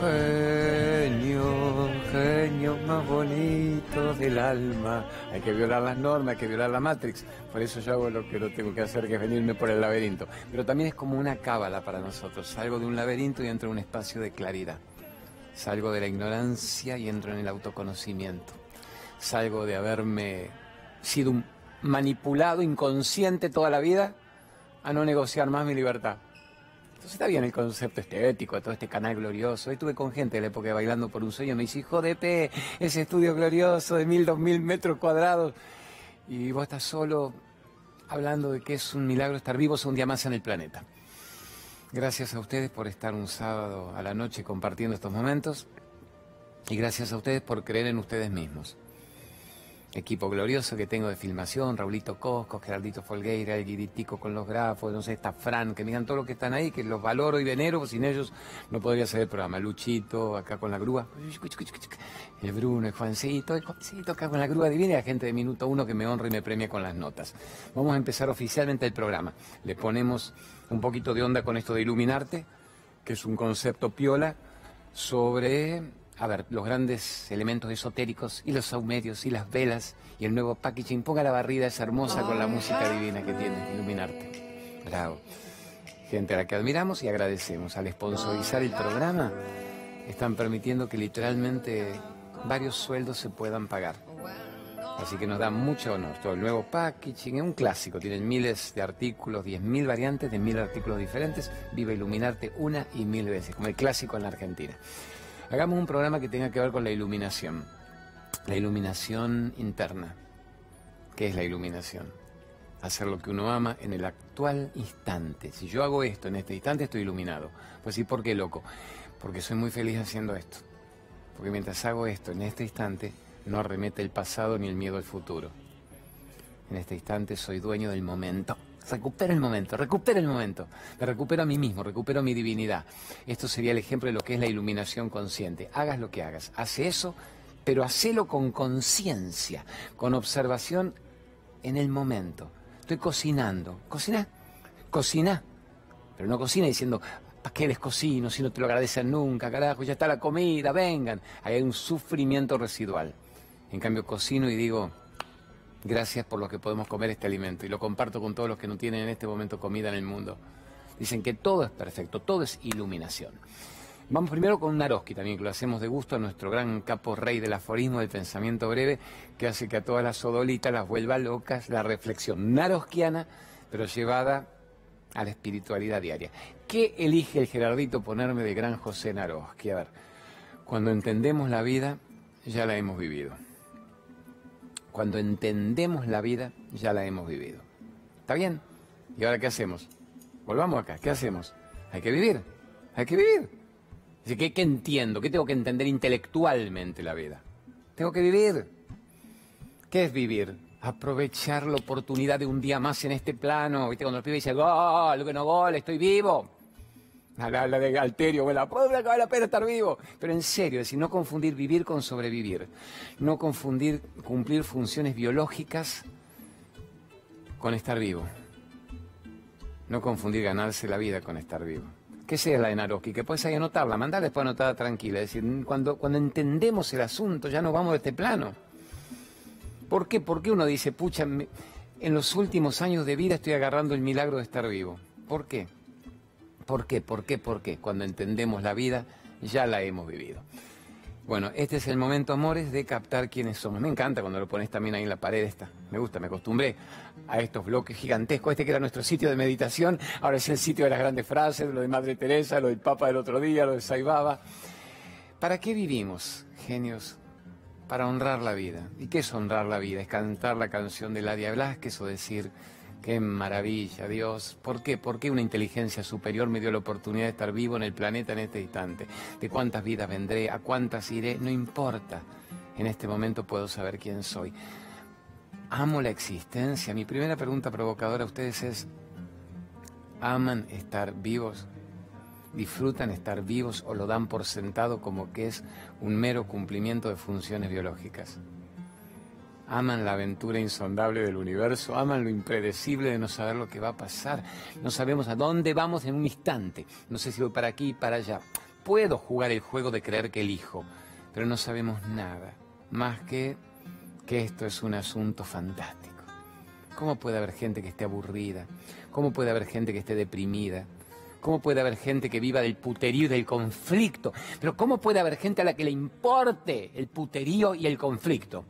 Genio, genio más bonito del alma. Hay que violar las normas, hay que violar la Matrix. Por eso yo hago lo que no tengo que hacer, que es venirme por el laberinto. Pero también es como una cábala para nosotros. Salgo de un laberinto y entro en un espacio de claridad. Salgo de la ignorancia y entro en el autoconocimiento. Salgo de haberme sido un manipulado, inconsciente toda la vida, a no negociar más mi libertad. Entonces está bien el concepto estético todo este canal glorioso. Estuve con gente de la época Bailando por un Sueño, me dice, hijo ese estudio glorioso de mil, dos mil metros cuadrados. Y vos estás solo hablando de que es un milagro estar vivos un día más en el planeta. Gracias a ustedes por estar un sábado a la noche compartiendo estos momentos. Y gracias a ustedes por creer en ustedes mismos equipo glorioso que tengo de filmación, Raulito Cosco, Geraldito Folgueira, el Guiritico con los grafos, no sé, está Fran, que miran todo lo que están ahí, que los valoro y venero, sin ellos no podría ser el programa. Luchito, acá con la grúa, el Bruno, el Juancito, el Juancito acá con la grúa divina y la gente de Minuto Uno que me honra y me premia con las notas. Vamos a empezar oficialmente el programa. Le ponemos un poquito de onda con esto de iluminarte, que es un concepto piola sobre a ver, los grandes elementos esotéricos y los saumerios y las velas y el nuevo packaging. Ponga la barrida esa hermosa con la música divina que tiene, iluminarte. Bravo. Gente a la que admiramos y agradecemos. Al sponsorizar el programa, están permitiendo que literalmente varios sueldos se puedan pagar. Así que nos da mucho honor. Todo el nuevo packaging es un clásico. Tienen miles de artículos, 10.000 variantes de mil artículos diferentes. Viva Iluminarte una y mil veces, como el clásico en la Argentina. Hagamos un programa que tenga que ver con la iluminación. La iluminación interna. ¿Qué es la iluminación? Hacer lo que uno ama en el actual instante. Si yo hago esto en este instante, estoy iluminado. Pues sí, ¿por qué loco? Porque soy muy feliz haciendo esto. Porque mientras hago esto en este instante, no arremete el pasado ni el miedo al futuro. En este instante soy dueño del momento. Recupero el momento, recupero el momento. Me recupero a mí mismo, recupero mi divinidad. Esto sería el ejemplo de lo que es la iluminación consciente. Hagas lo que hagas, hace eso, pero hacelo con conciencia, con observación en el momento. Estoy cocinando. ¿Cocina? Cocina. Pero no cocina diciendo, ¿para qué les cocino si no te lo agradecen nunca? Carajo, ya está la comida, vengan. Ahí hay un sufrimiento residual. En cambio, cocino y digo, Gracias por lo que podemos comer este alimento y lo comparto con todos los que no tienen en este momento comida en el mundo. Dicen que todo es perfecto, todo es iluminación. Vamos primero con Naroski también, que lo hacemos de gusto a nuestro gran capo rey del aforismo del pensamiento breve, que hace que a todas las sodolitas las vuelva locas la reflexión naroskiana, pero llevada a la espiritualidad diaria. ¿Qué elige el Gerardito ponerme de gran José Naroski? A ver, cuando entendemos la vida, ya la hemos vivido. Cuando entendemos la vida, ya la hemos vivido. ¿Está bien? ¿Y ahora qué hacemos? Volvamos acá, ¿qué hacemos? Hay que vivir, hay que vivir. ¿qué, ¿Qué entiendo? ¿Qué tengo que entender intelectualmente la vida? Tengo que vivir. ¿Qué es vivir? Aprovechar la oportunidad de un día más en este plano. ¿Viste? Cuando el pibe dice, gol, no gol, estoy vivo a la, de Alterio, la pobre vale la pena estar vivo. Pero en serio, es decir, no confundir vivir con sobrevivir. No confundir cumplir funciones biológicas con estar vivo. No confundir ganarse la vida con estar vivo. ¿Qué sea la de Naroski? Que puedes ahí anotarla, mandarla después anotada tranquila. Es decir, cuando, cuando entendemos el asunto, ya no vamos de este plano. ¿Por qué? Porque uno dice, pucha, en los últimos años de vida estoy agarrando el milagro de estar vivo. ¿Por qué? ¿Por qué? ¿Por qué? ¿Por qué? Cuando entendemos la vida, ya la hemos vivido. Bueno, este es el momento, amores, de captar quiénes somos. Me encanta cuando lo pones también ahí en la pared esta. Me gusta, me acostumbré a estos bloques gigantescos. Este que era nuestro sitio de meditación, ahora es el sitio de las grandes frases, lo de Madre Teresa, lo del Papa del otro día, lo de Saibaba. ¿Para qué vivimos, genios? Para honrar la vida. ¿Y qué es honrar la vida? Es cantar la canción de Ladia Blasquez o decir Qué maravilla, Dios. ¿Por qué? ¿Por qué una inteligencia superior me dio la oportunidad de estar vivo en el planeta en este instante? ¿De cuántas vidas vendré? ¿A cuántas iré? No importa. En este momento puedo saber quién soy. Amo la existencia. Mi primera pregunta provocadora a ustedes es, ¿aman estar vivos? ¿Disfrutan estar vivos o lo dan por sentado como que es un mero cumplimiento de funciones biológicas? Aman la aventura insondable del universo, aman lo impredecible de no saber lo que va a pasar. No sabemos a dónde vamos en un instante. No sé si voy para aquí, para allá. puedo jugar el juego de creer que elijo, pero no sabemos nada, más que que esto es un asunto fantástico. ¿Cómo puede haber gente que esté aburrida? ¿Cómo puede haber gente que esté deprimida? ¿Cómo puede haber gente que viva del puterío y del conflicto? Pero ¿cómo puede haber gente a la que le importe el puterío y el conflicto?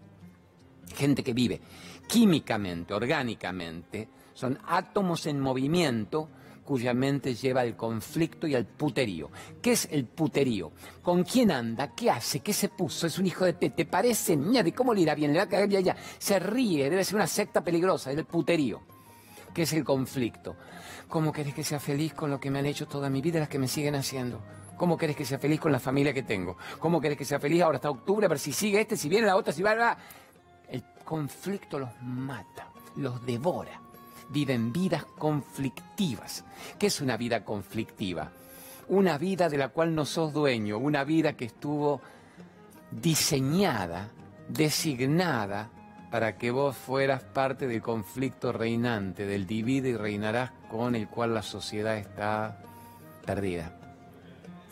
Gente que vive químicamente, orgánicamente, son átomos en movimiento cuya mente lleva al conflicto y al puterío. ¿Qué es el puterío? ¿Con quién anda? ¿Qué hace? ¿Qué se puso? ¿Es un hijo de te? ¿Te parece? ¿De cómo le irá bien? ¿Le va a caer ya? Se ríe, debe ser una secta peligrosa, es el puterío. ¿Qué es el conflicto? ¿Cómo querés que sea feliz con lo que me han hecho toda mi vida las que me siguen haciendo? ¿Cómo querés que sea feliz con la familia que tengo? ¿Cómo querés que sea feliz ahora hasta octubre? A ver si sigue este, si viene la otra, si va, va. Conflicto los mata, los devora viven vidas conflictivas. ¿Qué es una vida conflictiva? Una vida de la cual no sos dueño, una vida que estuvo diseñada, designada para que vos fueras parte del conflicto reinante, del divide y reinarás con el cual la sociedad está perdida.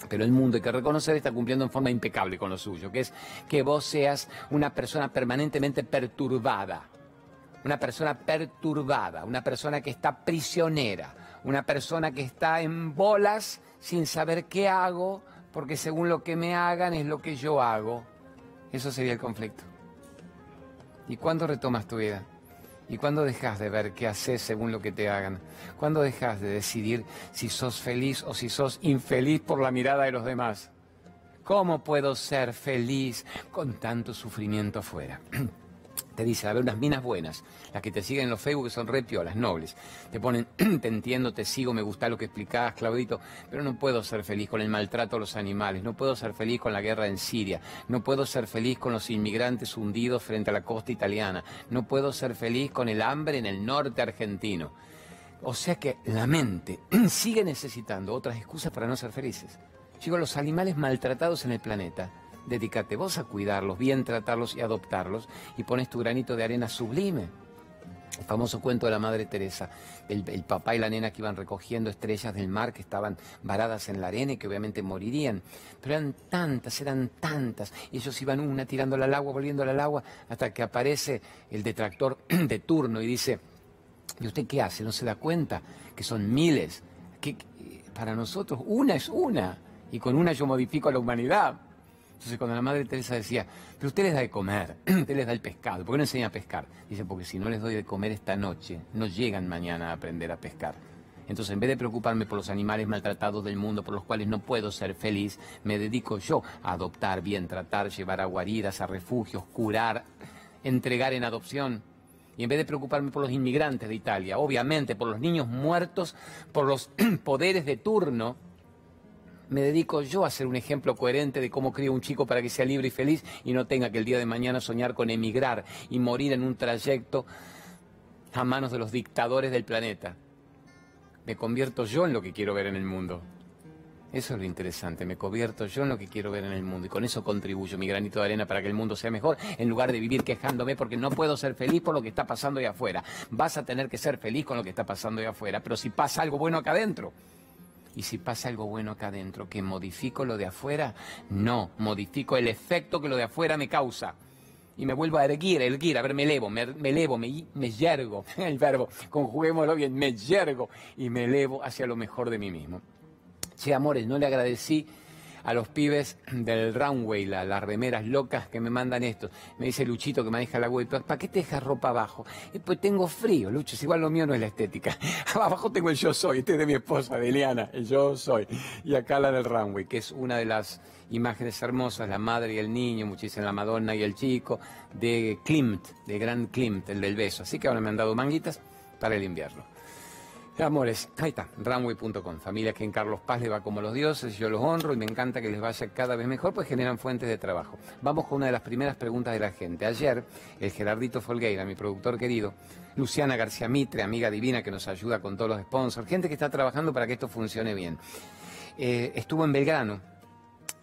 Pero el mundo, hay que reconocer, está cumpliendo en forma impecable con lo suyo, que es que vos seas una persona permanentemente perturbada, una persona perturbada, una persona que está prisionera, una persona que está en bolas sin saber qué hago, porque según lo que me hagan es lo que yo hago. Eso sería el conflicto. ¿Y cuándo retomas tu vida? ¿Y cuándo dejas de ver qué haces según lo que te hagan? ¿Cuándo dejas de decidir si sos feliz o si sos infeliz por la mirada de los demás? ¿Cómo puedo ser feliz con tanto sufrimiento afuera? te dicen, a ver, unas minas buenas, las que te siguen en los Facebook son re las nobles. Te ponen, te entiendo, te sigo, me gusta lo que explicabas, Claudito, pero no puedo ser feliz con el maltrato a los animales, no puedo ser feliz con la guerra en Siria, no puedo ser feliz con los inmigrantes hundidos frente a la costa italiana, no puedo ser feliz con el hambre en el norte argentino. O sea que la mente sigue necesitando otras excusas para no ser felices. Digo, los animales maltratados en el planeta dedícate vos a cuidarlos, bien tratarlos y adoptarlos y pones tu granito de arena sublime. El famoso cuento de la Madre Teresa, el, papá y la nena que iban recogiendo estrellas del mar que estaban varadas en la arena y que obviamente morirían. Pero eran tantas, eran tantas. Y ellos iban una tirándola al agua, volviéndola al agua, hasta que aparece el detractor de turno y dice, ¿y usted qué hace? ¿No se da cuenta que son miles? Que para nosotros una es una. Y con una yo modifico a la humanidad. Entonces cuando la Madre Teresa decía, pero usted les da de comer, usted les da el pescado, ¿por qué no enseña a pescar? Dice, porque si no les doy de comer esta noche, no llegan mañana a aprender a pescar. Entonces, en vez de preocuparme por los animales maltratados del mundo por los cuales no puedo ser feliz, me dedico yo a adoptar, bien tratar, llevar a guaridas, a refugios, curar, entregar en adopción. Y en vez de preocuparme por los inmigrantes de Italia, obviamente por los niños muertos, por los poderes de turno, me dedico yo a ser un ejemplo coherente de cómo crío un chico para que sea libre y feliz y no tenga que el día de mañana soñar con emigrar y morir en un trayecto a manos de los dictadores del planeta. Me convierto yo en lo que quiero ver en el mundo. Eso es lo interesante, me convierto yo en lo que quiero ver en el mundo y con eso contribuyo mi granito de arena para que el mundo sea mejor en lugar de vivir quejándome porque no puedo ser feliz por lo que está pasando ahí afuera. Vas a tener que ser feliz con lo que está pasando ahí afuera, pero si pasa algo bueno acá adentro, y si pasa algo bueno acá adentro, ¿que modifico lo de afuera? No, modifico el efecto que lo de afuera me causa. Y me vuelvo a erguir, erguir, a ver, me elevo, me, elevo, me, me yergo, el verbo, conjuguémoslo bien, me yergo y me elevo hacia lo mejor de mí mismo. Che, amores, no le agradecí a los pibes del runway, las remeras locas que me mandan estos. Me dice Luchito que maneja la web, ¿para qué te dejas ropa abajo? pues tengo frío, Lucho, es igual lo mío no es la estética. abajo tengo el yo soy, este es de mi esposa, de Eliana, el yo soy. Y acá la del runway, que es una de las imágenes hermosas, la madre y el niño, muchísimo la Madonna y el chico, de Klimt, de Gran Klimt, el del beso. Así que ahora me han dado manguitas para el invierno. Amores, ahí está, runway.com, familia que en Carlos Paz le va como los dioses, yo los honro y me encanta que les vaya cada vez mejor, pues generan fuentes de trabajo. Vamos con una de las primeras preguntas de la gente. Ayer, el Gerardito Folgueira, mi productor querido, Luciana García Mitre, amiga divina que nos ayuda con todos los sponsors, gente que está trabajando para que esto funcione bien. Eh, estuvo en Belgrano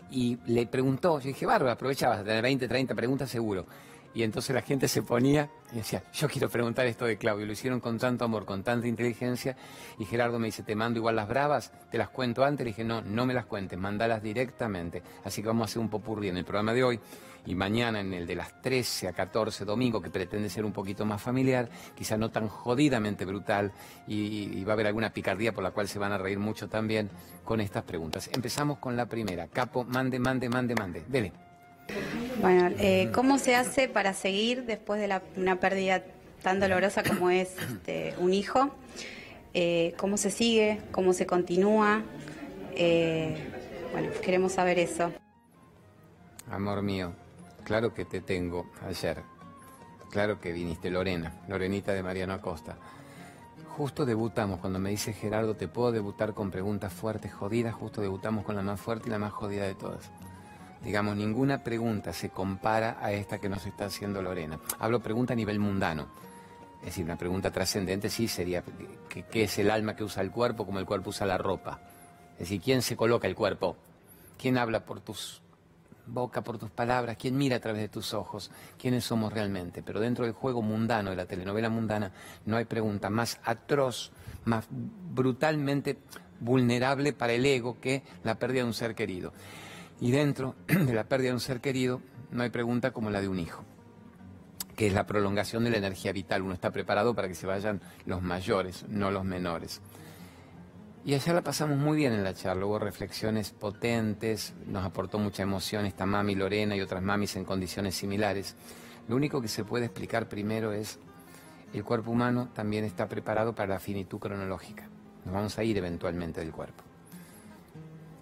y le preguntó, yo dije, Bárbara, aprovechabas tener 20, 30 preguntas seguro. Y entonces la gente se ponía y decía, yo quiero preguntar esto de Claudio. Lo hicieron con tanto amor, con tanta inteligencia. Y Gerardo me dice, te mando igual las bravas, te las cuento antes. Le dije, no, no me las cuentes, mandalas directamente. Así que vamos a hacer un popurrí en el programa de hoy. Y mañana en el de las 13 a 14 domingo, que pretende ser un poquito más familiar, quizá no tan jodidamente brutal. Y, va a haber alguna picardía por la cual se van a reír mucho también con estas preguntas. Empezamos con la primera. Capo, mande, mande, mande, mande. Dele. Bueno, eh, ¿cómo se hace para seguir después de una pérdida tan dolorosa como es este, un hijo? Eh, ¿Cómo se sigue? ¿Cómo se continúa? Eh, bueno, queremos saber eso. Amor mío, claro que te tengo ayer. Claro que viniste, Lorena, Lorenita de Mariano Acosta. Justo debutamos, cuando me dice Gerardo, te puedo debutar con preguntas fuertes, jodidas, justo debutamos con la más fuerte y la más jodida de todas. Digamos, ninguna pregunta se compara a esta que nos está haciendo Lorena. Hablo pregunta a nivel mundano. Es decir, una pregunta trascendente sí sería, ¿qué, es el alma que usa el cuerpo como el cuerpo usa la ropa? Es decir, ¿quién se coloca el cuerpo? ¿Quién habla por tus boca, por tus palabras? ¿Quién mira a través de tus ojos? ¿Quiénes somos realmente? Pero dentro del juego mundano, de la telenovela mundana, no hay pregunta más atroz, más brutalmente vulnerable para el ego que la pérdida de un ser querido. Y dentro de la pérdida de un ser querido no hay pregunta como la de un hijo, que es la prolongación de la energía vital. Uno está preparado para que se vayan los mayores, no los menores. Y ayer la pasamos muy bien en la charla, hubo reflexiones potentes, nos aportó mucha emoción esta mami Lorena y otras mamis en condiciones similares. Lo único que se puede explicar primero es, el cuerpo humano también está preparado para la finitud cronológica. Nos vamos a ir eventualmente del cuerpo.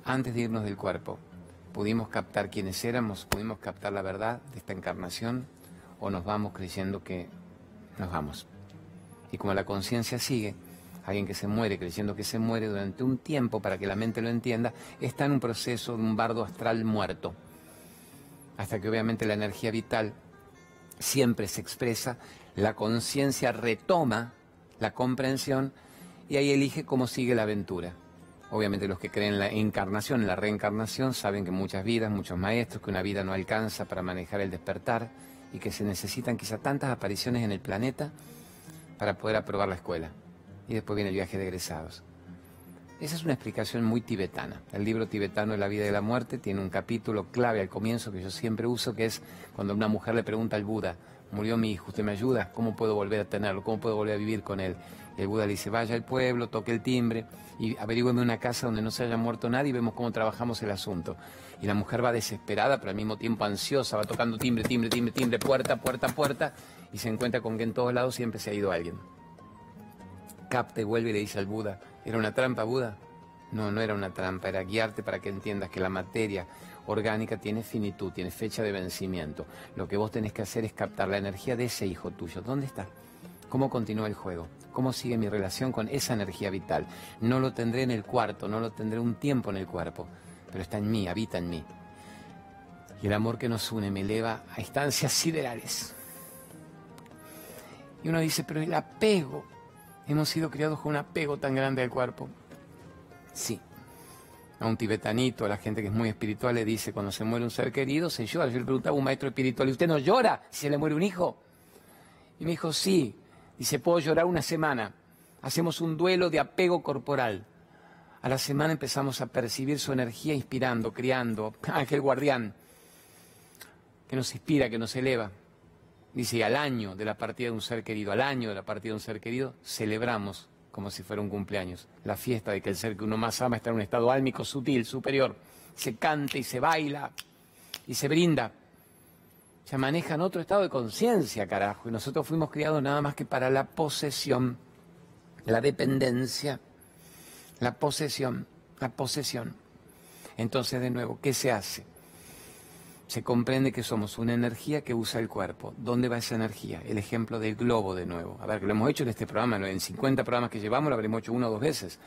Antes de irnos del cuerpo, pudimos captar quiénes éramos, pudimos captar la verdad de esta encarnación o nos vamos creyendo que nos vamos. Y como la conciencia sigue, alguien que se muere creyendo que se muere durante un tiempo para que la mente lo entienda, está en un proceso de un bardo astral muerto. Hasta que obviamente la energía vital siempre se expresa, la conciencia retoma la comprensión y ahí elige cómo sigue la aventura. Obviamente los que creen en la encarnación, en la reencarnación, saben que muchas vidas, muchos maestros, que una vida no alcanza para manejar el despertar y que se necesitan quizá tantas apariciones en el planeta para poder aprobar la escuela. Y después viene el viaje de egresados. Esa es una explicación muy tibetana. El libro tibetano de la vida y la muerte tiene un capítulo clave al comienzo que yo siempre uso, que es cuando una mujer le pregunta al Buda, murió mi hijo, ¿usted me ayuda? ¿Cómo puedo volver a tenerlo? ¿Cómo puedo volver a vivir con él? El Buda le dice, vaya al pueblo, toque el timbre y averigüeme una casa donde no se haya muerto nadie y vemos cómo trabajamos el asunto. Y la mujer va desesperada, pero al mismo tiempo ansiosa, va tocando timbre, timbre, timbre, timbre, puerta, puerta, puerta, y se encuentra con que en todos lados siempre se ha ido alguien. Capta y vuelve y le dice al Buda, ¿era una trampa, Buda? No, no era una trampa, era guiarte para que entiendas que la materia orgánica tiene finitud, tiene fecha de vencimiento. Lo que vos tenés que hacer es captar la energía de ese hijo tuyo. ¿Dónde está? ¿Cómo continúa el juego? ¿Cómo sigue mi relación con esa energía vital? No lo tendré en el cuarto, no lo tendré un tiempo en el cuerpo, pero está en mí, habita en mí. Y el amor que nos une me eleva a instancias siderales. Y uno dice, pero el apego, hemos sido criados con un apego tan grande al cuerpo. Sí. A un tibetanito, a la gente que es muy espiritual, le dice, cuando se muere un ser querido, se llora. Yo le preguntaba a un maestro espiritual, ¿y usted no llora si se le muere un hijo? Y me dijo, sí, Dice, puedo llorar una semana. Hacemos un duelo de apego corporal. A la semana empezamos a percibir su energía inspirando, criando, ángel guardián, que nos inspira, que nos eleva. Dice, al año de la partida de un ser querido, al año de la partida de un ser querido, celebramos como si fuera un cumpleaños, la fiesta de que el ser que uno más ama está en un estado álmico sutil, superior. Se canta y se baila y se brinda ya manejan otro estado de conciencia, carajo. Y nosotros fuimos criados nada más que para la posesión, la dependencia, la posesión, la posesión. Entonces, de nuevo, ¿qué se hace? Se comprende que somos una energía que usa el cuerpo. ¿Dónde va esa energía? El ejemplo del globo de nuevo. A ver, que lo hemos hecho en este programa, en 50 programas que llevamos lo habremos hecho una o dos veces.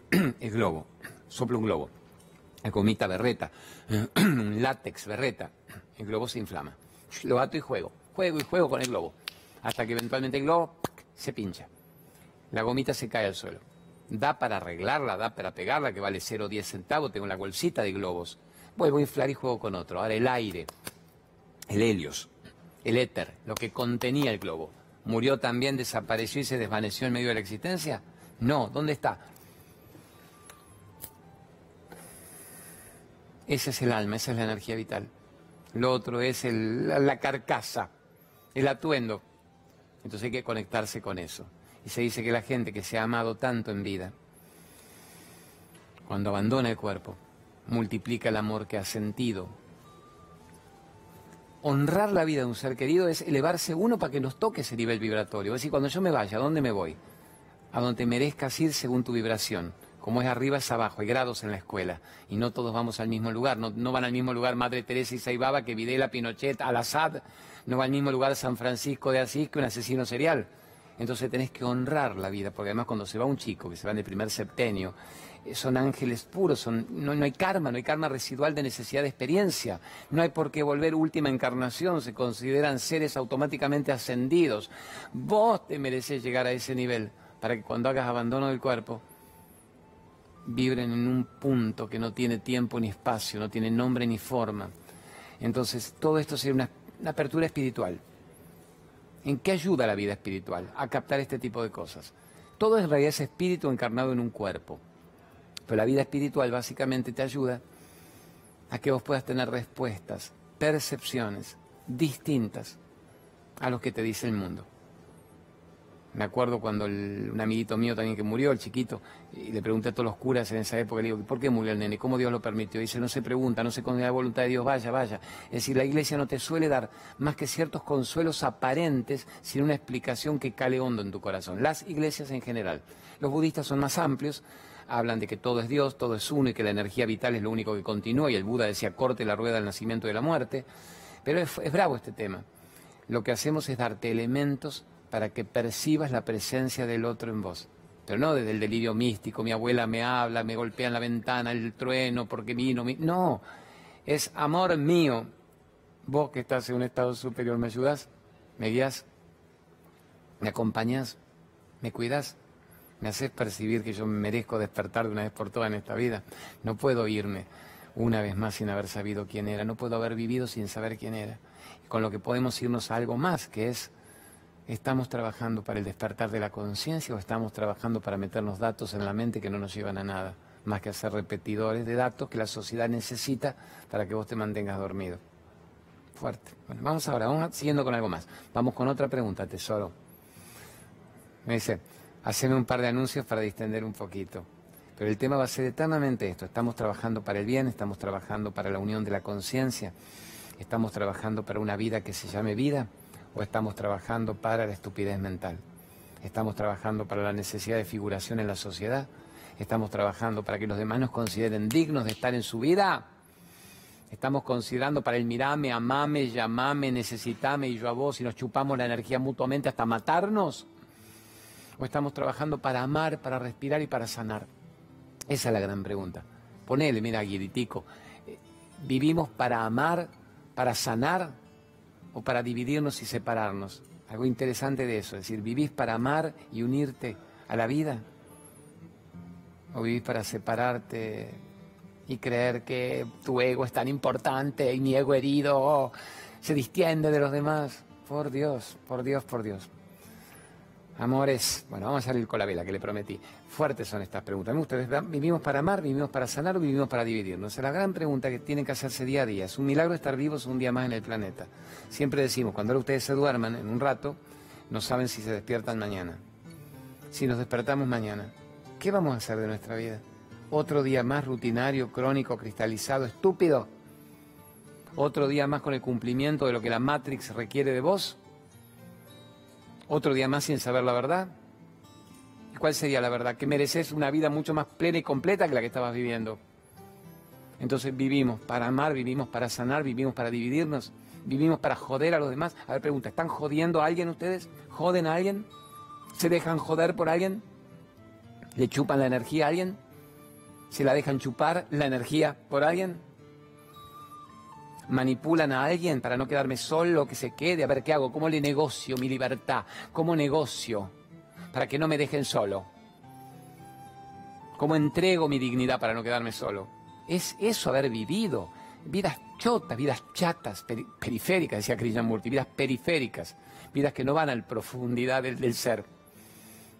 el globo, sopla un globo. La gomita berreta, un látex berreta. El globo se inflama lo ato y juego. Juego y juego con el globo. Hasta que eventualmente el globo se pincha. La gomita se cae al suelo. Da para arreglarla, da para pegarla, que vale 0,10 centavos. Tengo la bolsita de globos. Vuelvo a inflar y juego con otro. Ahora el aire, el helios. el éter, lo que contenía el globo, murió también, desapareció y se desvaneció en medio de la existencia? No, ¿dónde está? Ese es el alma, esa es la energía vital. Lo otro es la carcasa, el atuendo. Entonces hay que conectarse con eso. Y se dice que la gente que se ha amado tanto en vida, cuando abandona el cuerpo, multiplica el amor que ha sentido. Honrar la vida de un ser querido es elevarse uno para que nos toque ese nivel vibratorio. Es decir, cuando yo me vaya, ¿a dónde me voy? A donde merezcas ir según tu vibración. Como es arriba es abajo, hay grados en la escuela. Y no todos vamos al mismo lugar. No, van al mismo lugar Madre Teresa y Saibaba que Videla, Pinochet, Al-Assad. No va al mismo lugar San Francisco de Asís que un asesino serial. Entonces tenés que honrar la vida, porque además cuando se va un chico, que se va en el primer septenio, eh, son ángeles puros, son, no, hay karma, no hay karma residual de necesidad de experiencia, no hay por qué volver última encarnación, se consideran seres automáticamente ascendidos. Vos te mereces llegar a ese nivel para que cuando hagas abandono del cuerpo, vibren en un punto que no tiene tiempo ni espacio, no tiene nombre ni forma. Entonces, todo esto sería una, una apertura espiritual. ¿En qué ayuda la vida espiritual? A captar este tipo de cosas. Todo en realidad es espíritu encarnado en un cuerpo. Pero la vida espiritual básicamente te ayuda a que vos puedas tener respuestas, percepciones distintas a lo que te dice el mundo. Me acuerdo cuando un amiguito mío también que murió, el chiquito, y le pregunté a todos los curas en esa época, le digo, ¿por qué murió el nene? ¿Cómo Dios lo permitió? Y dice, no se pregunta, no se con la voluntad de Dios, vaya, vaya. Es decir, la iglesia no te suele dar más que ciertos consuelos aparentes sin una explicación que cale hondo en tu corazón. Las iglesias en general. Los budistas son más amplios, hablan de que todo es Dios, todo es uno y que la energía vital es lo único que continúa, y el Buda decía, corte la rueda del nacimiento y de la muerte. Pero es bravo este tema. Lo que hacemos es darte elementos para que percibas la presencia del otro en vos. Pero no desde el delirio místico, mi abuela me habla, me golpea en la ventana el trueno porque vino. Mi... No, es amor mío. Vos que estás en un estado superior, ¿me ayudas? ¿Me guías? ¿Me acompañas? ¿Me cuidas? ¿Me haces percibir que yo merezco despertar de una vez por todas en esta vida? No puedo irme una vez más sin haber sabido quién era. No puedo haber vivido sin saber quién era. Con lo que podemos irnos a algo más, que es ¿Estamos trabajando para el despertar de la conciencia o estamos trabajando para meternos datos en la mente que no nos llevan a nada? Más que hacer repetidores de datos que la sociedad necesita para que vos te mantengas dormido. Fuerte. Bueno, vamos ahora, vamos siguiendo con algo más. Vamos con otra pregunta, tesoro. Me dice, haceme un par de anuncios para distender un poquito. Pero el tema va a ser eternamente esto. Estamos trabajando para el bien, estamos trabajando para la unión de la conciencia, estamos trabajando para una vida que se llame vida o estamos trabajando para la estupidez mental? ¿Estamos trabajando para la necesidad de figuración en la sociedad? ¿Estamos trabajando para que los demás nos consideren dignos de estar en su vida? ¿Estamos considerando para el mirame, amame, llamame, necesitame y yo a vos y nos chupamos la energía mutuamente hasta matarnos? ¿O estamos trabajando para amar, para respirar y para sanar? Esa es la gran pregunta. Ponele, mira, Guiritico, eh, ¿vivimos para amar, para sanar o para dividirnos y separarnos. Algo interesante de eso, es decir, ¿vivís para amar y unirte a la vida? ¿O vivís para separarte y creer que tu ego es tan importante y mi ego herido se distiende de los demás? Por Dios, por Dios, por Dios. Amores, bueno, vamos a salir con la vela que le prometí. Fuertes son estas preguntas. ¿Ustedes vivimos para amar, vivimos para sanar o vivimos para dividirnos? Es la gran pregunta que tienen que hacerse día a día. Es un milagro estar vivos un día más en el planeta. Siempre decimos, cuando ahora ustedes se duerman en un rato, no saben si se despiertan mañana. Si nos despertamos mañana, ¿qué vamos a hacer de nuestra vida? ¿Otro día más rutinario, crónico, cristalizado, estúpido? ¿Otro día más con el cumplimiento de lo que la Matrix requiere de vos? Otro día más sin saber la verdad? ¿Cuál sería la verdad? Que mereces una vida mucho más plena y completa que la que estabas viviendo. Entonces vivimos para amar, vivimos para sanar, vivimos para dividirnos, vivimos para joder a los demás. A ver, pregunta, ¿están jodiendo a alguien ustedes? ¿Joden a alguien? ¿Se dejan joder por alguien? ¿Le chupan la energía a alguien? ¿Se la dejan chupar la energía por alguien? Manipulan a alguien para no quedarme solo, que se quede, a ver qué hago, cómo le negocio mi libertad, cómo negocio para que no me dejen solo, cómo entrego mi dignidad para no quedarme solo. Es eso haber vivido. vidas chotas, vidas chatas, periféricas, decía Krishnamurti, vidas periféricas, vidas que no van a la profundidad del, ser,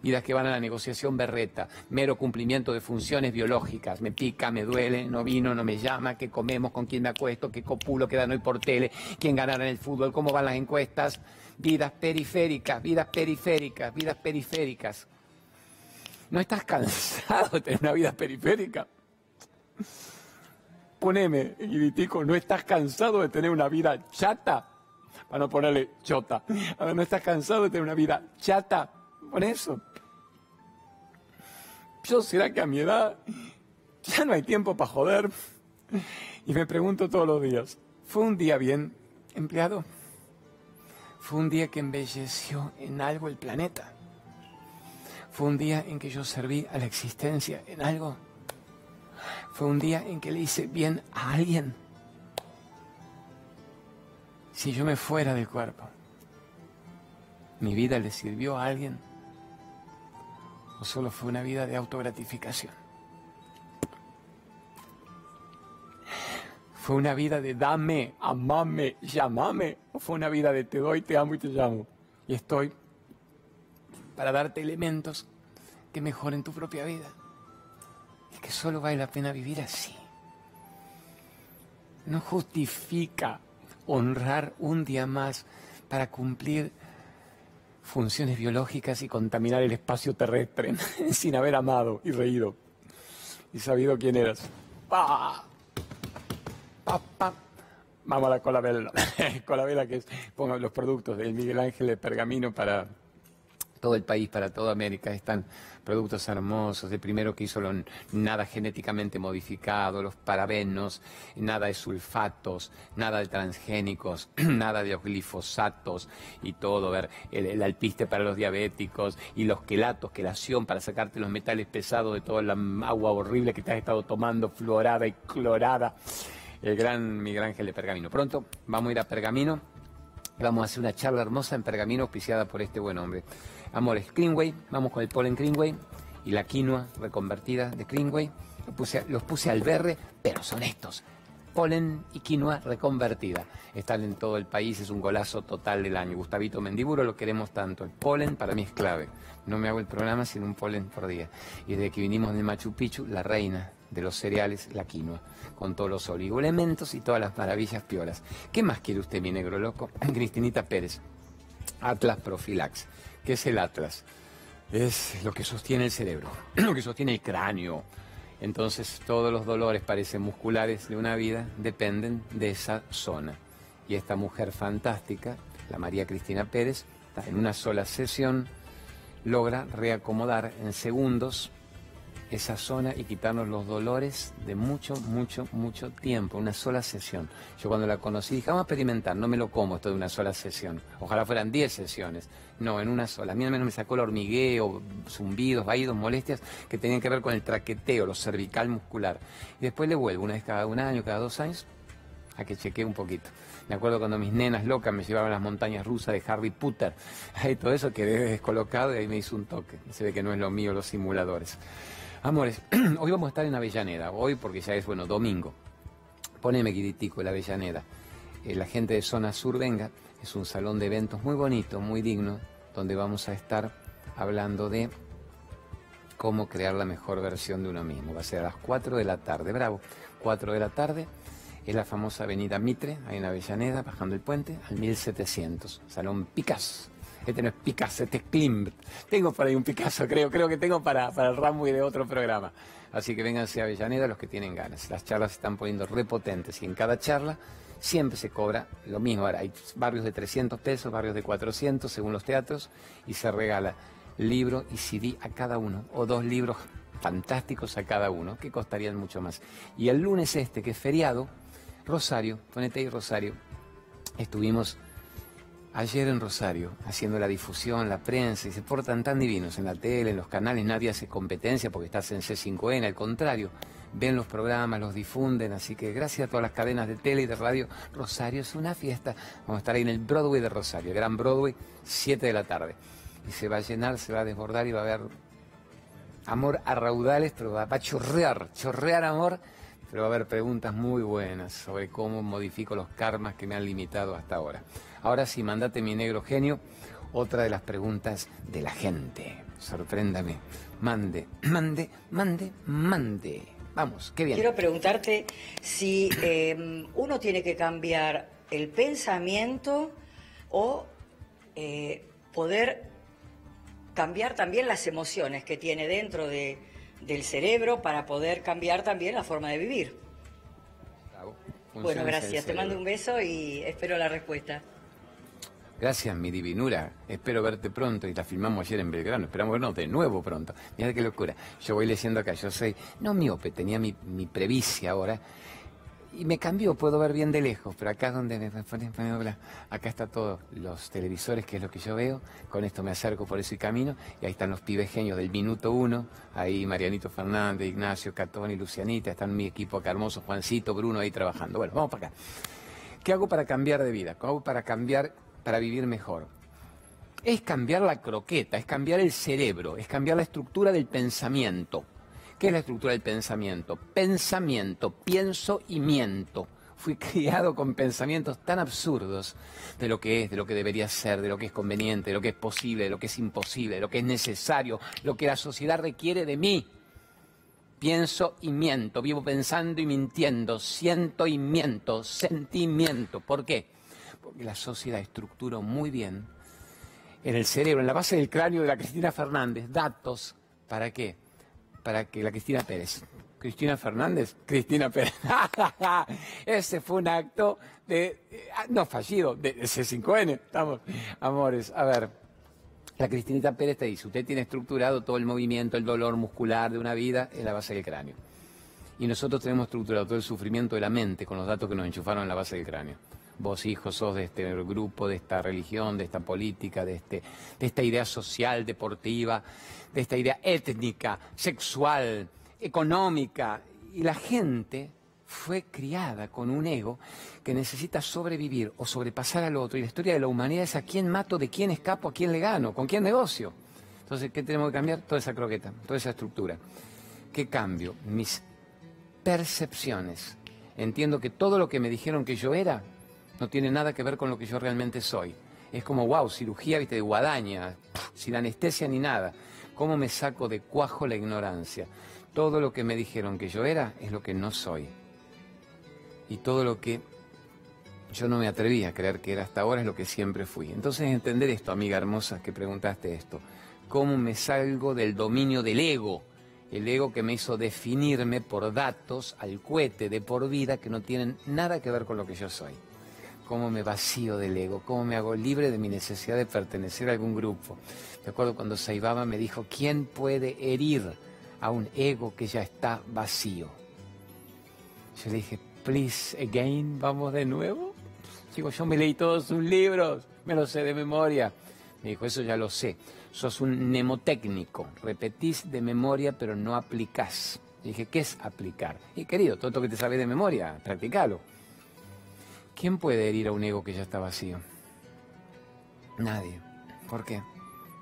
vidas que van a la negociación berreta, mero cumplimiento de funciones biológicas, me pica, me duele, no vino, no me llama, qué comemos, con quién me acuesto, qué copulo quedan hoy por tele, quién ganará en el fútbol, cómo van las encuestas, vidas periféricas, vidas periféricas, vidas periféricas. ¿No estás cansado de tener una vida periférica? Poneme, Guiritico, ¿no estás cansado de tener una vida chata? Para no ponerle chota. A ¿no estás cansado de tener una vida chata? Por eso. Yo será que a mi edad ya no hay tiempo para joder. Y me pregunto todos los días, ¿fue un día bien empleado? ¿Fue un día que embelleció en algo el planeta? ¿Fue un día en que yo serví a la existencia en algo? Fue un día en que le hice bien a alguien. Si yo me fuera del cuerpo, ¿mi vida le sirvió a alguien? ¿O solo fue una vida de autogratificación? ¿Fue una vida de dame, amame, llamame? ¿O fue una vida de te doy, te amo y te llamo? Y estoy para darte elementos que mejoren tu propia vida que solo vale la pena vivir así. No justifica honrar un día más para cumplir funciones biológicas y contaminar el espacio terrestre sin haber amado y reído y sabido quién eras. ¡Pa! ¡Pa, pa! Vamos a la colabela. colabela que es, pongo los productos del Miguel Ángel de Pergamino para todo el país, para toda América. Están productos hermosos, el primero que hizo lo, nada genéticamente modificado, los parabenos, nada de sulfatos, nada de transgénicos, nada de glifosatos y todo, ver, el, alpiste para los diabéticos y los quelatos, quelación para sacarte los metales pesados de toda la agua horrible que te has estado tomando, fluorada y clorada. El gran Miguel Ángel de Pergamino. Pronto vamos a ir a Pergamino. Vamos a hacer una charla hermosa en Pergamino auspiciada por este buen hombre. Amores, Greenway, vamos con el polen Greenway y la quinoa reconvertida de Greenway. Los puse, los puse al verde, pero son estos. Polen y quinoa reconvertida. Están en todo el país, es un golazo total del año. Gustavito Mendiburo lo queremos tanto. El polen para mí es clave. No me hago el programa sin un polen por día. Y desde que vinimos de Machu Picchu, la reina de los cereales, la quinoa, con todos los oligoelementos y todas las maravillas piolas. ¿Qué más quiere usted, mi negro loco? Cristinita Pérez, Atlas Profilax. ¿Qué es el Atlas? Es lo que sostiene el cerebro, lo que sostiene el cráneo. Entonces todos los dolores parecen musculares de una vida dependen de esa zona. Y esta mujer fantástica, la María Cristina Pérez, en una sola sesión logra reacomodar en segundos esa zona y quitarnos los dolores de mucho, mucho, mucho tiempo, una sola sesión. Yo cuando la conocí dije, vamos a experimentar, no me lo como esto de una sola sesión. Ojalá fueran 10 sesiones. No, en una sola. A mí al menos me sacó el hormigueo, zumbidos, vaídos, molestias que tenían que ver con el traqueteo, lo cervical muscular. Y después le vuelvo una vez cada un año, cada dos años, a que chequee un poquito. Me acuerdo cuando mis nenas locas me llevaban las montañas rusas de Harry Potter. Ahí todo eso quedé descolocado y ahí me hizo un toque. Se ve que no es lo mío los simuladores. Amores, hoy vamos a estar en Avellaneda, hoy porque ya es, bueno, domingo. Poneme Quiritico, la Avellaneda. Eh, la gente de Zona Sur venga, es un salón de eventos muy bonito, muy digno, donde vamos a estar hablando de cómo crear la mejor versión de uno mismo. Va a ser a las 4 de la tarde, bravo, 4 de la tarde. Es la famosa avenida Mitre, ahí en Avellaneda, bajando el puente, al 1700, Salón Picasso. Este no es Picasso, este es Klimt. Tengo por ahí un Picasso, creo, creo que tengo para, para el Rambo y de otro programa. Así que vénganse a Avellaneda los que tienen ganas. Las charlas se están poniendo repotentes y en cada charla siempre se cobra lo mismo. Ahora, hay barrios de 300 pesos, barrios de 400 según los teatros y se regala libro y CD a cada uno o dos libros fantásticos a cada uno que costarían mucho más. Y el lunes este, que es feriado, Rosario, ponete ahí Rosario, estuvimos ayer en Rosario, haciendo la difusión, la prensa, y se portan tan divinos en la tele, en los canales, nadie hace competencia porque estás en C5N, al contrario, ven los programas, los difunden, así que gracias a todas las cadenas de tele y de radio, Rosario es una fiesta. Vamos a estar ahí en el Broadway de Rosario, Gran Broadway, 7 de la tarde. Y se va a llenar, se va a desbordar y va a haber amor a raudales, pero va a chorrear, chorrear amor pero va a haber preguntas muy buenas sobre cómo modifico los karmas que me han limitado hasta ahora. Ahora sí, mandate mi negro genio, otra de las preguntas de la gente. Sorpréndame. Mande, mande, mande, mande. Vamos, qué bien. Quiero preguntarte si em, uno tiene que cambiar el pensamiento o eh, poder cambiar también las emociones que tiene dentro de, del cerebro para poder cambiar también la forma de vivir. Bueno, gracias. Te mando un beso y espero la respuesta. Gracias, mi divinura. Espero verte pronto y la filmamos ayer en Belgrano. Esperamos vernos de nuevo pronto. Mira qué locura. Yo voy leyendo acá. Yo soy, no miope, tenía mi, mi previcia ahora. Y me cambió, puedo ver bien de lejos, pero acá es donde me acá está todo, los televisores, que es lo que yo veo, con esto me acerco por ese camino, y ahí están los pibes genios del minuto uno, ahí Marianito Fernández, Ignacio, Catón y Lucianita, están mi equipo acá hermoso, Juancito, Bruno ahí trabajando. Bueno, vamos para acá. ¿Qué hago para cambiar de vida? ¿Qué hago para cambiar para vivir mejor. Es cambiar la croqueta, es cambiar el cerebro, es cambiar la estructura del pensamiento. ¿Qué es la estructura del pensamiento? Pensamiento, pienso y miento. Fui criado con pensamientos tan absurdos de lo que es, de lo que debería ser, de lo que es conveniente, de lo que es posible, de lo que es imposible, de lo que es necesario, lo que la sociedad requiere de mí. Pienso y miento, vivo pensando y mintiendo, siento y miento, sentimiento. ¿Por qué? Porque la sociedad estructuró muy bien en el cerebro, en la base del cráneo de la Cristina Fernández, datos, ¿para qué? Para que la Cristina Pérez, Cristina Fernández, Cristina Pérez, ese fue un acto de, ah, no fallido, de C5N, estamos, amores, a ver, la Cristinita Pérez te dice, usted tiene estructurado todo el movimiento, el dolor muscular de una vida en la base del cráneo. Y nosotros tenemos estructurado todo el sufrimiento de la mente con los datos que nos enchufaron en la base del cráneo vos hijos sos de este grupo, de esta religión, de esta política, de, este, de esta idea social, deportiva, de esta idea étnica, sexual, económica. Y la gente fue criada con un ego que necesita sobrevivir o sobrepasar al otro. Y la historia de la humanidad es a quién mato, de quién escapo, a quién le gano, con quién negocio. Entonces, ¿qué tenemos que cambiar? Toda esa croqueta, toda esa estructura. ¿Qué cambio? Mis percepciones. Entiendo que todo lo que me dijeron que yo era no tiene nada que ver con lo que yo realmente soy. Es como, wow, cirugía, viste, de guadaña, sin anestesia ni nada. ¿Cómo me saco de cuajo la ignorancia? Todo lo que me dijeron que yo era es lo que no soy. Y todo lo que yo no me atreví a creer que era hasta ahora es lo que siempre fui. Entonces entender esto, amiga hermosa, que preguntaste esto. ¿Cómo me salgo del dominio del ego? El ego que me hizo definirme por datos al cohete de por vida que no tienen nada que ver con lo que yo soy cómo me vacío del ego, cómo me hago libre de mi necesidad de pertenecer a algún grupo. Me acuerdo cuando Saibaba me dijo, ¿quién puede herir a un ego que ya está vacío? Yo le dije, please again, vamos de nuevo. Digo, yo me leí todos sus libros, me los sé de memoria. Me dijo, eso ya lo sé. Sos un mnemotécnico, repetís de memoria pero no aplicás. dije, ¿qué es aplicar? Y querido, todo lo que te sabes de memoria, practicalo. ¿Quién puede herir a un ego que ya está vacío? Nadie. ¿Por qué?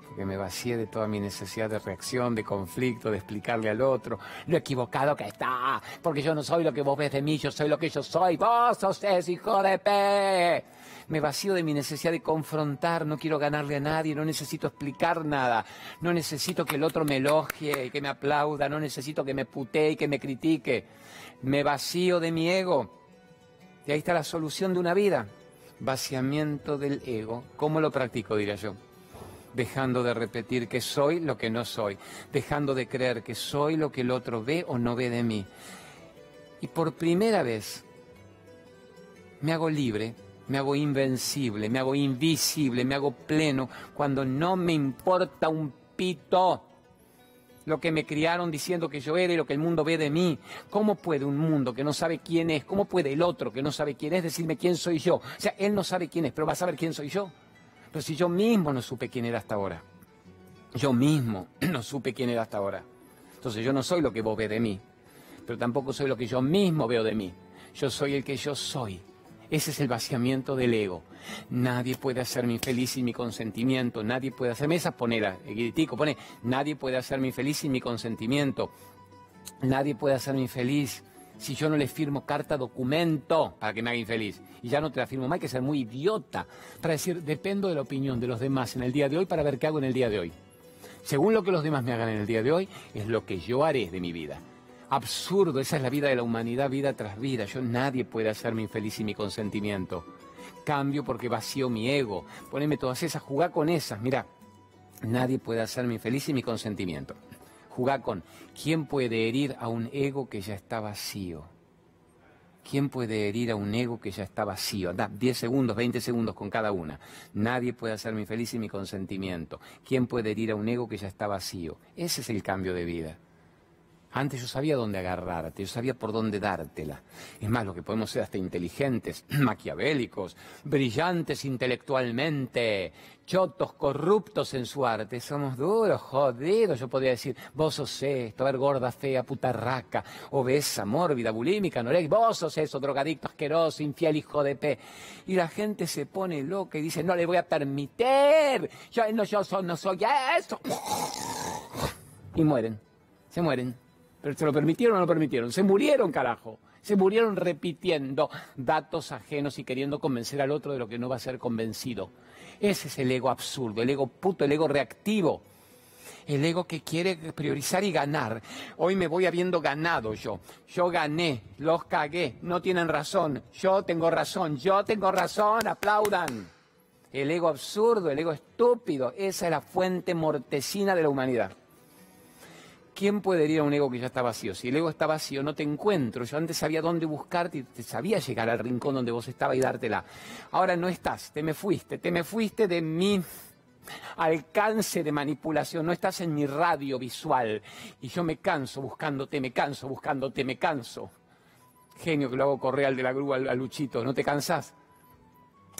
Porque me vacié de toda mi necesidad de reacción, de conflicto, de explicarle al otro lo equivocado que está, porque yo no soy lo que vos ves de mí, yo soy lo que yo soy, vos sos ese hijo de P. Me vacío de mi necesidad de confrontar, no quiero ganarle a nadie, no necesito explicar nada, no necesito que el otro me elogie y que me aplauda, no necesito que me putee y que me critique. Me vacío de mi ego y ahí está la solución de una vida. Vaciamiento del ego. ¿Cómo lo practico, diría yo? Dejando de repetir que soy lo que no soy. Dejando de creer que soy lo que el otro ve o no ve de mí. Y por primera vez me hago libre, me hago invencible, me hago invisible, me hago pleno cuando no me importa un pito lo que me criaron diciendo que yo era y lo que el mundo ve de mí. ¿Cómo puede un mundo que no sabe quién es, cómo puede el otro que no sabe quién es decirme quién soy yo? O sea, él no sabe quién es, pero va a saber quién soy yo. Pero si yo mismo no supe quién era hasta ahora, yo mismo no supe quién era hasta ahora. Entonces yo no soy lo que vos ves de mí, pero tampoco soy lo que yo mismo veo de mí. Yo soy el que yo soy. Ese es el vaciamiento del ego. Nadie puede hacerme feliz sin mi consentimiento. Nadie puede hacerme esa ponera. El gritico pone, nadie puede hacerme feliz sin mi consentimiento. Nadie puede hacerme feliz si yo no le firmo carta documento para que me haga infeliz. Y ya no te la firmo más, hay que ser muy idiota para decir, dependo de la opinión de los demás en el día de hoy para ver qué hago en el día de hoy. Según lo que los demás me hagan en el día de hoy, es lo que yo haré de mi vida. Absurdo, esa es la vida de la humanidad, vida tras vida. Yo nadie puede hacerme infeliz sin mi consentimiento. Cambio porque vacío mi ego. Poneme todas esas, jugá con esas. Mira, nadie puede hacerme infeliz sin mi consentimiento. Jugá con quién puede herir a un ego que ya está vacío. ¿Quién puede herir a un ego que ya está vacío? Da 10 segundos, 20 segundos con cada una. Nadie puede hacerme infeliz sin mi consentimiento. ¿Quién puede herir a un ego que ya está vacío? Ese es el cambio de vida. Antes yo sabía dónde agarrarte, yo sabía por dónde dártela. Es más, lo que podemos ser hasta inteligentes, maquiavélicos, brillantes intelectualmente, chotos, corruptos en su arte. Somos duros, jodidos. Yo podría decir, vos sos esto, a ver, gorda, fea, putarraca, obesa, mórbida, bulímica, anoréxica, vos sos eso, drogadicto, asqueroso, infiel, hijo de pe. Y la gente se pone loca y dice, no le voy a permitir, yo no, yo no soy eso. Y mueren, se mueren. Pero se lo permitieron o no lo permitieron. Se murieron, carajo. Se murieron repitiendo datos ajenos y queriendo convencer al otro de lo que no va a ser convencido. Ese es el ego absurdo, el ego puto, el ego reactivo. El ego que quiere priorizar y ganar. Hoy me voy habiendo ganado yo. Yo gané, los cagué, no tienen razón. Yo tengo razón, yo tengo razón, aplaudan. El ego absurdo, el ego estúpido, esa es la fuente mortecina de la humanidad. ¿Quién puede ir a un ego que ya está vacío? Si el ego está vacío, no te encuentro. Yo antes sabía dónde buscarte y te sabía llegar al rincón donde vos estabas y dártela. Ahora no estás, te me fuiste, te me fuiste de mi alcance de manipulación, no estás en mi radio visual. Y yo me canso buscándote, me canso buscándote, me canso. Genio que lo hago correr al de la grúa, al Luchito, ¿no te cansás?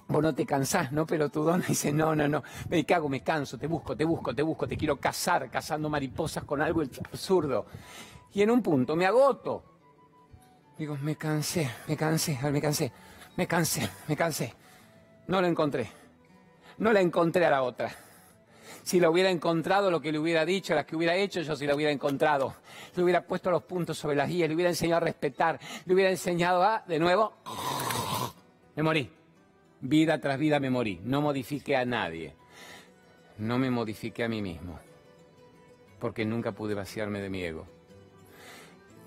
Vos no te cansás, ¿no? Pero tu dona dice, no, no, no, me cago, me canso, te busco, te busco, te busco, te quiero cazar, cazando mariposas con algo absurdo. Y en un punto me agoto. Digo, me cansé, me cansé, me cansé, me cansé, me cansé. No la encontré. No la encontré a la otra. Si la hubiera encontrado, lo que le hubiera dicho, las que hubiera hecho, yo si la hubiera encontrado. Le hubiera puesto los puntos sobre las guías, le hubiera enseñado a respetar, le hubiera enseñado a, de nuevo, me morí. Vida tras vida me morí. No modifiqué a nadie. No me modifiqué a mí mismo. Porque nunca pude vaciarme de mi ego.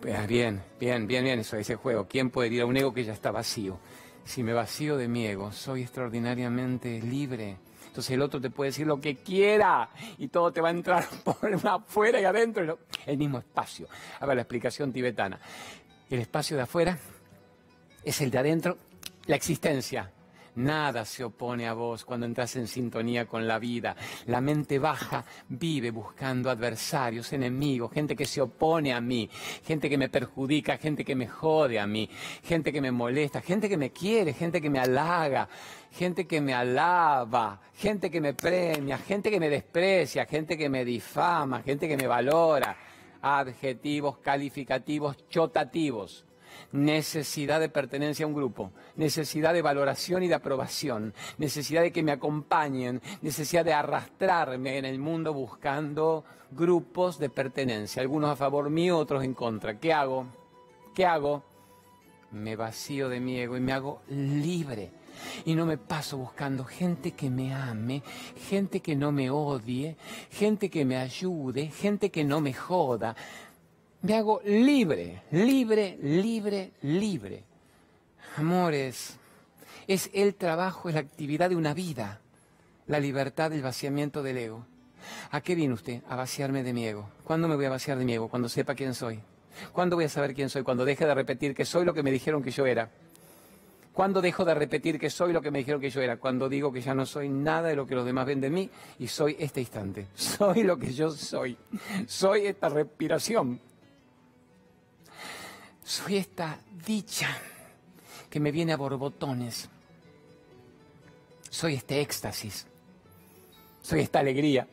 Pues bien, bien, bien, bien, eso, ese juego. ¿Quién puede ir a un ego que ya está vacío? Si me vacío de mi ego, soy extraordinariamente libre. Entonces el otro te puede decir lo que quiera y todo te va a entrar por afuera y adentro. El mismo espacio. A ver, la explicación tibetana. El espacio de afuera es el de adentro, la existencia. Nada se opone a vos cuando entras en sintonía con la vida. La mente baja vive buscando adversarios, enemigos, gente que se opone a mí, gente que me perjudica, gente que me jode a mí, gente que me molesta, gente que me quiere, gente que me halaga, gente que me alaba, gente que me premia, gente que me desprecia, gente que me difama, gente que me valora. Adjetivos calificativos chotativos necesidad de pertenencia a un grupo, necesidad de valoración y de aprobación, necesidad de que me acompañen, necesidad de arrastrarme en el mundo buscando grupos de pertenencia, algunos a favor mío, otros en contra. ¿Qué hago? ¿Qué hago? Me vacío de mi ego y me hago libre. Y no me paso buscando gente que me ame, gente que no me odie, gente que me ayude, gente que no me joda me hago libre, libre, libre, libre. Amores, es el trabajo, es la actividad de una vida, la libertad del vaciamiento del ego. ¿A qué viene usted? A vaciarme de mi ego. ¿Cuándo me voy a vaciar de mi ego? Cuando sepa quién soy. ¿Cuándo voy a saber quién soy? Cuando deje de repetir que soy lo que me dijeron que yo era. ¿Cuándo dejo de repetir que soy lo que me dijeron que yo era? Cuando digo que ya no soy nada de lo que los demás ven de mí y soy este instante. Soy lo que yo soy. Soy esta respiración. Soy esta dicha que me viene a borbotones. Soy este éxtasis. Soy esta alegría.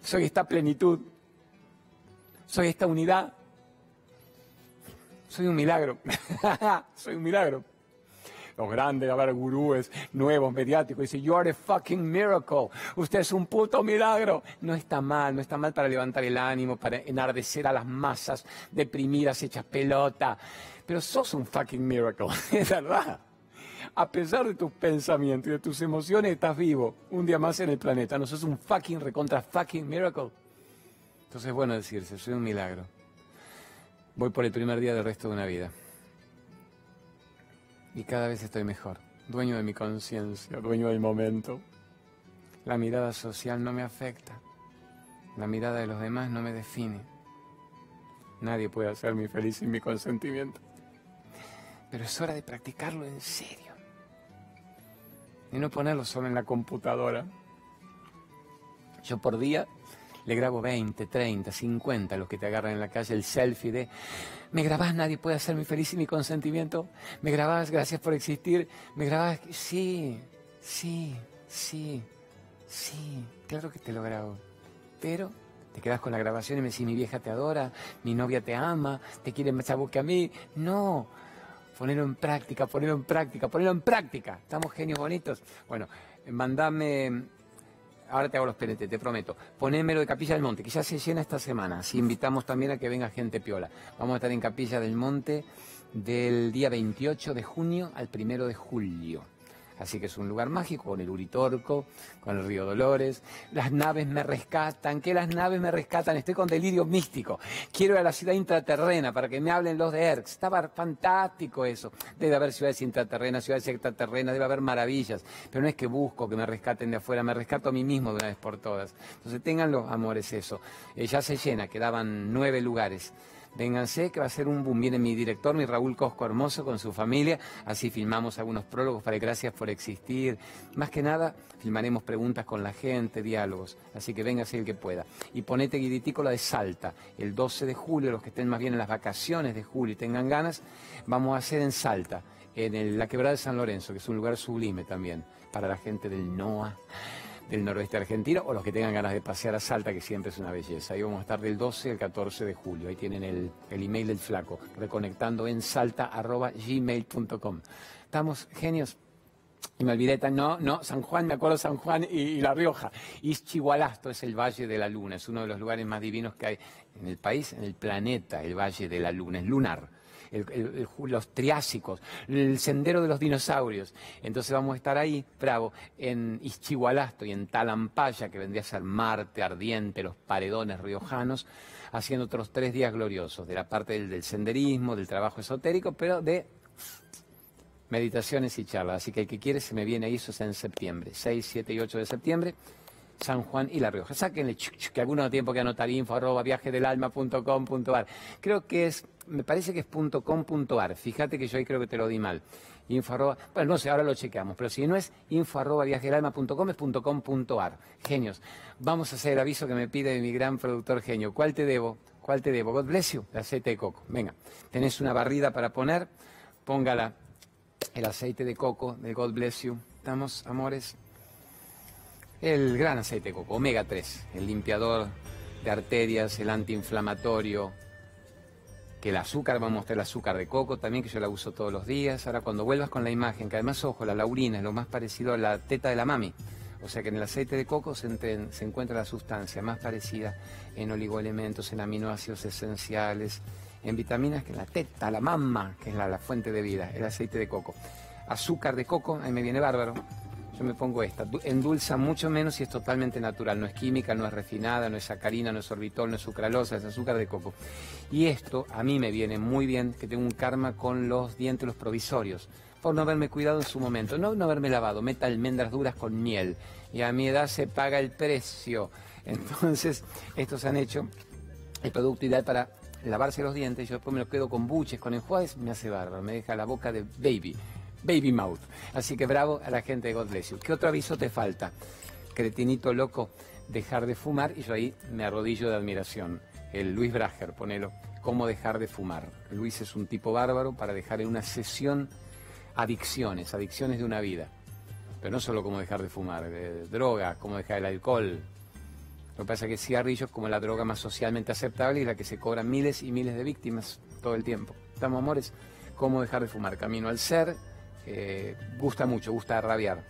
Soy esta plenitud. Soy esta unidad. Soy un milagro. Soy un milagro. Los grandes, a ver, gurúes nuevos, mediáticos, dice, you are a fucking miracle, usted es un puto milagro. No está mal, no está mal para levantar el ánimo, para enardecer a las masas deprimidas, hechas pelota, pero sos un fucking miracle, es verdad. A pesar de tus pensamientos y de tus emociones, estás vivo un día más en el planeta. No sos un fucking recontra fucking miracle. Entonces es bueno decirse, soy un milagro. Voy por el primer día del resto de una vida. Y cada vez estoy mejor, dueño de mi conciencia, dueño del momento. La mirada social no me afecta. La mirada de los demás no me define. Nadie puede hacerme feliz sin mi consentimiento. Pero es hora de practicarlo en serio. Y no ponerlo solo en la computadora. Yo por día le grabo 20, 30, 50 los que te agarran en la calle, el selfie de, me grabás, nadie puede hacerme feliz sin mi consentimiento, me grabás, gracias por existir, me grabás, sí, sí, sí, sí, claro que te lo grabo, pero te quedas con la grabación y me decís, mi vieja te adora, mi novia te ama, te quiere más a que a mí, no, ponerlo en práctica, ponerlo en práctica, ponerlo en práctica, estamos genios bonitos, bueno, mandame ahora te hago los PNT, te prometo. Ponémelo de Capilla del Monte, que ya se llena esta semana. Así invitamos también a que venga gente piola. Vamos a estar en Capilla del Monte del día 28 de junio al 1 de julio. Así que es un lugar mágico con el Uritorco, con el río Dolores. Las naves me rescatan, que las naves me rescatan. Estoy con delirio místico. Quiero ir a la ciudad intraterrena para que me hablen los de ERX. Estaba fantástico eso. Debe haber ciudades intraterrenas, ciudades extraterrenas, debe haber maravillas. Pero no es que busco que me rescaten de afuera, me rescato a mí mismo de una vez por todas. Entonces tengan los amores eso. Eh, ya se llena, quedaban nueve lugares. Vénganse, que va a ser un boom. Viene mi director, mi Raúl Cosco Hermoso, con su familia. Así filmamos algunos prólogos para gracias por existir. Más que nada, filmaremos preguntas con la gente, diálogos. Así que véngase el que pueda. Y ponete guiditícola de Salta. El 12 de julio, los que estén más bien en las vacaciones de julio y tengan ganas, vamos a hacer en Salta, en la quebrada de San Lorenzo, que es un lugar sublime también para la gente del NOA del noroeste argentino o los que tengan ganas de pasear a Salta, que siempre es una belleza. Ahí vamos a estar del 12 al 14 de julio. Ahí tienen el, email del flaco, reconectando en salta.gmail.com. Estamos genios. Y me olvidé, no, no, San Juan, me acuerdo San Juan y, La Rioja. Izchigualasto es el Valle de la Luna, es uno de los lugares más divinos que hay en el país, en el planeta, el Valle de la Luna, es lunar los triásicos, el sendero de los dinosaurios. Entonces vamos a estar ahí, bravo, en Ischigualasto y en Talampaya, que vendría a ser Marte, Ardiente, los paredones riojanos, haciendo otros tres días gloriosos, de la parte del, senderismo, del trabajo esotérico, pero de meditaciones y charlas. Así que el que quiere se me viene ahí, eso es en septiembre, 6, 7 y 8 de septiembre. San Juan y La Rioja. Sáquenle que alguno tiempo que anotar info arroba viajedelalma.com.ar. Creo que es, me parece que es .com.ar. Fíjate que yo ahí creo que te lo di mal. Info arroba, bueno, no sé, ahora lo chequeamos, pero si no es info arroba es .com.ar. Genios. Vamos a hacer el aviso que me pide mi gran productor genio. ¿Cuál te debo? ¿Cuál te debo? God bless you. El aceite de coco. Venga, tenés una barrida para poner, póngala el aceite de coco de God bless you. ¿Estamos, amores? El gran aceite de coco, omega 3, el limpiador de arterias, el antiinflamatorio, que el azúcar, vamos a mostrar el azúcar de coco también, que yo la uso todos los días. Ahora cuando vuelvas con la imagen, que además, ojo, la laurina es lo más parecido a la teta de la mami. O sea que en el aceite de coco se, encuentra la sustancia más parecida en oligoelementos, en aminoácidos esenciales, en vitaminas que en la teta, la mama, que es la, la fuente de vida, el aceite de coco. Azúcar de coco, ahí me viene bárbaro yo me pongo esta. Endulza mucho menos y es totalmente natural. No es química, no es refinada, no es sacarina, no es sorbitol, no es sucralosa, es azúcar de coco. Y esto a mí me viene muy bien, que tengo un karma con los dientes, los provisorios, por no haberme cuidado en su momento. No no haberme lavado, meta almendras duras con miel. Y a mi edad se paga el precio. Entonces, estos han hecho el producto ideal para lavarse los dientes. Yo después me lo quedo con buches, con enjuagues, me hace bárbaro. Me deja la boca de baby. Baby Mouth. Así que bravo a la gente de God Bless You. ¿Qué otro aviso te falta? Cretinito loco, dejar de fumar y yo ahí me arrodillo de admiración. El Luis Brager, ponelo, cómo dejar de fumar. Luis es un tipo bárbaro para dejar en una sesión adicciones, adicciones de una vida. Pero no solo cómo dejar de fumar, droga, cómo dejar el alcohol. Lo que pasa es que el cigarrillo es como la droga más socialmente aceptable y la que se cobran miles y miles de víctimas todo el tiempo. ¿Estamos, amores? ¿Cómo dejar de fumar? Camino al ser, eh, gusta mucho, gusta rabiar.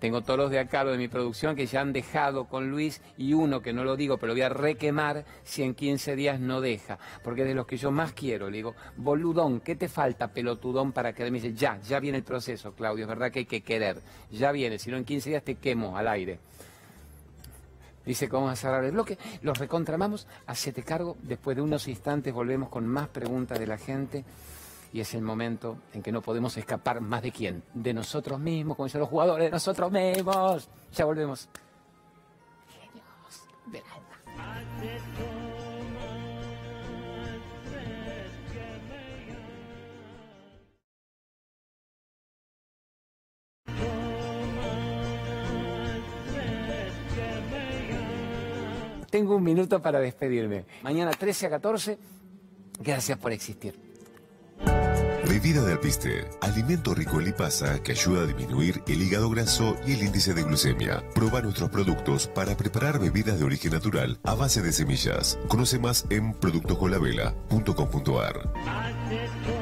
Tengo todos los de acá, los de mi producción, que ya han dejado con Luis y uno que no lo digo, pero lo voy a requemar si en 15 días no deja. Porque es de los que yo más quiero. Le digo, boludón, ¿qué te falta, pelotudón, para que dice, ya, ya viene el proceso, Claudio, es verdad que hay que querer. Ya viene, si no en 15 días te quemo al aire. Dice cómo vamos a cerrar el bloque. Los recontramamos, hacete cargo. Después de unos instantes volvemos con más preguntas de la gente y es el momento en que no podemos escapar más de quién, de nosotros mismos, como dicen los jugadores, de nosotros mismos. Ya volvemos. Genios del alma. Tengo un minuto para despedirme. Mañana 13 a 14. Gracias por existir. Bebida de alpiste, alimento rico en lipasa que ayuda a disminuir el hígado graso y el índice de glucemia. Proba nuestros productos para preparar bebidas de origen natural a base de semillas. Conoce más en productoscolavela.com.ar.